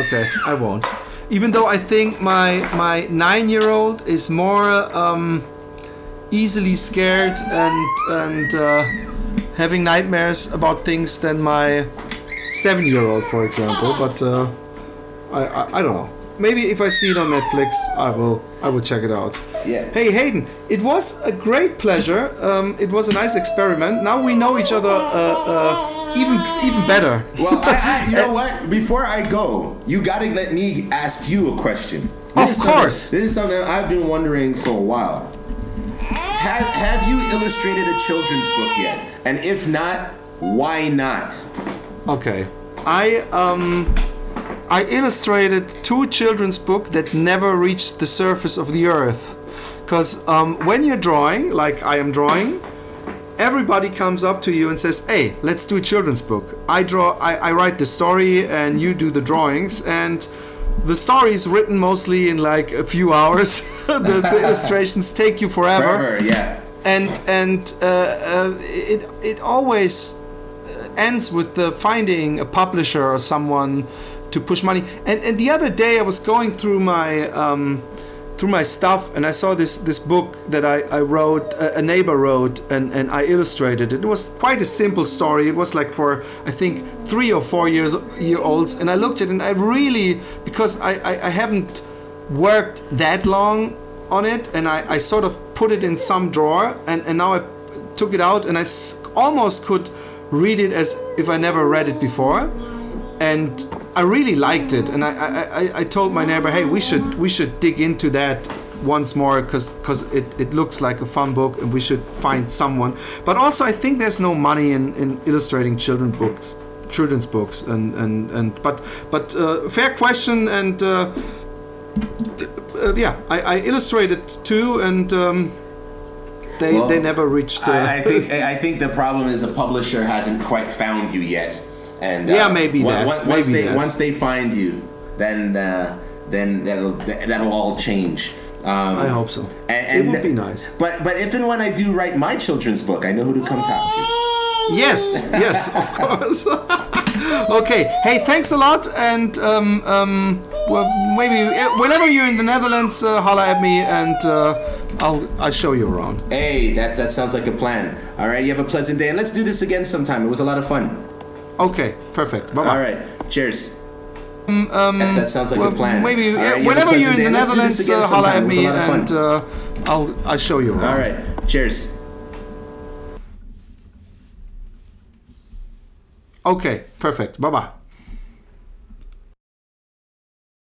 Okay i won't. Even though i think my my nine year old is more um, easily scared and and uh, having nightmares about things than my seven year old for example but uh, I, I i don't know. Maybe if i see it on netflix i will i will check it out yeah. Hey Hayden, it was a great pleasure. Um, it was a nice experiment. Now we know each other uh, uh, even even better. Well, I, I, you know what? Before I go, you gotta let me ask you a question. This of course. This is something I've been wondering for a while. Have Have you illustrated a children's book yet? And if not, why not? Okay, I um. I illustrated two children's books that never reached the surface of the earth. Because um, when you're drawing, like I am drawing, everybody comes up to you and says, "Hey, let's do a children's book." I draw, I, I write the story, and you do the drawings, and the story is written mostly in like a few hours. the, the, illustrations take you forever. Forever, yeah. And and uh, uh, it it always uh, ends with the finding a publisher or someone to push money. And and the other day I was going through my. Um, through my stuff and I saw this this book that I, I wrote a neighbor wrote and, and I illustrated it. It was quite a simple story. It was like for I think three or four years year olds and I looked at it and I really because I, I, I haven't worked that long on it and I, I sort of put it in some drawer and, and now I took it out and I almost could read it as if I never read it before and I really liked it, and I, I, I, told my neighbor, hey, we should we should dig into that once more because because it, it looks like a fun book and we should find someone. But also, I think there's no money in, in illustrating children books, children's books, and and, and but but uh, fair question and. Uh, uh, yeah, I, I, illustrated too, and um, they, well, they never reached. I, I think I think the problem is the publisher hasn't quite found you yet. And yeah, uh, maybe that. once maybe they that. once they find you, then uh, then that'll that'll all change. Um, I hope so. And, and, it would be nice. But but if and when I do write my children's book, I know who to come talk to. Yes, yes, of course. okay. Hey, thanks a lot, and um, um, well, maybe uh, whenever you're in the Netherlands, uh, holla at me, and uh, I'll I'll show you around. Hey, that that sounds like a plan. All right, you have a pleasant day, and let's do this again sometime. It was a lot of fun. Okay, perfect. Bye bye. All right, cheers. Um, um, that, that, sounds like well, a plan. Maybe right, whenever you are in the Netherlands, uh, holla at me and uh, I'll I'll show you. All right, cheers. Okay, perfect. Bye bye.